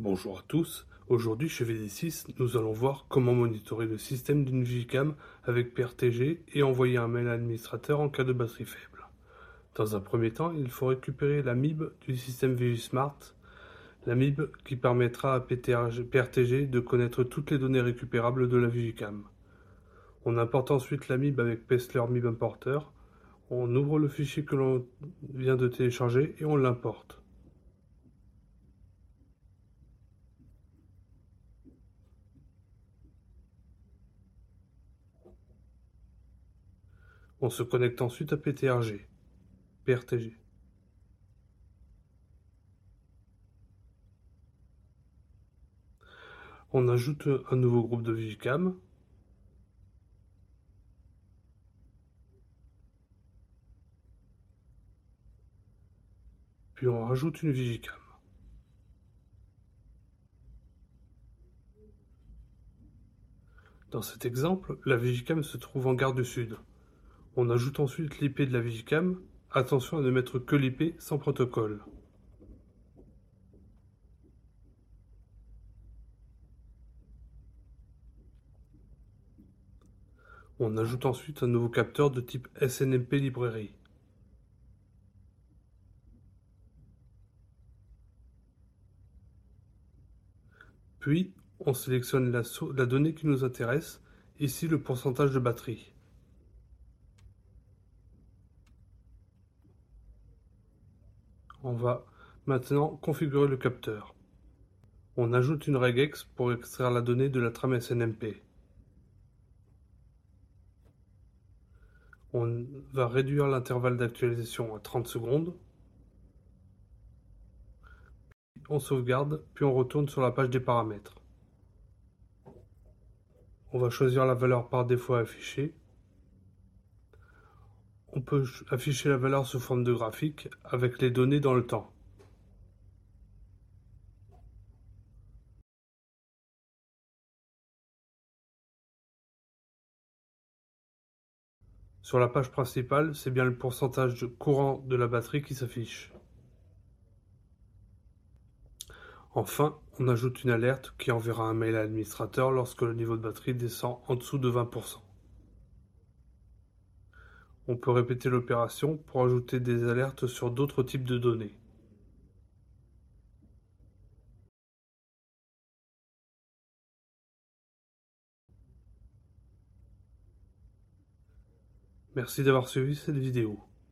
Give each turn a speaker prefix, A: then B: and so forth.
A: Bonjour à tous, aujourd'hui chez VD6, nous allons voir comment monitorer le système d'une Vigicam avec PRTG et envoyer un mail à l'administrateur en cas de batterie faible. Dans un premier temps, il faut récupérer la MIB du système VigiSmart, la MIB qui permettra à PRTG de connaître toutes les données récupérables de la Vigicam. On importe ensuite la MIB avec Pestler MIB Importer, on ouvre le fichier que l'on vient de télécharger et on l'importe. On se connecte ensuite à PTRG. PRTG. On ajoute un nouveau groupe de Vigicam. Puis on rajoute une Vigicam. Dans cet exemple, la Vigicam se trouve en gare du Sud. On ajoute ensuite l'IP de la Vigicam. Attention à ne mettre que l'IP sans protocole. On ajoute ensuite un nouveau capteur de type SNMP Librairie. Puis, on sélectionne la, la, donnée qui nous intéresse, ici le pourcentage de batterie. On va maintenant configurer le capteur. On ajoute une regex pour extraire la donnée de la trame SNMP. On va réduire l'intervalle d'actualisation à 30 secondes. On sauvegarde, puis on retourne sur la page des paramètres. On va choisir la valeur par défaut affichée on peut afficher la valeur sous forme de graphique avec les données dans le temps. Sur la page principale, c'est bien le pourcentage de courant de la batterie qui s'affiche. Enfin, on ajoute une alerte qui enverra un mail à l'administrateur lorsque le niveau de batterie descend en dessous de 20%. On peut répéter l'opération pour ajouter des alertes sur d'autres types de données. Merci d'avoir suivi cette vidéo.